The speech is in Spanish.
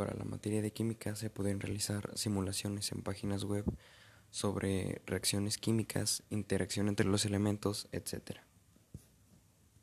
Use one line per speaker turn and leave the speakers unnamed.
para la materia de química se pueden realizar simulaciones en páginas web sobre reacciones químicas, interacción entre los elementos, etc.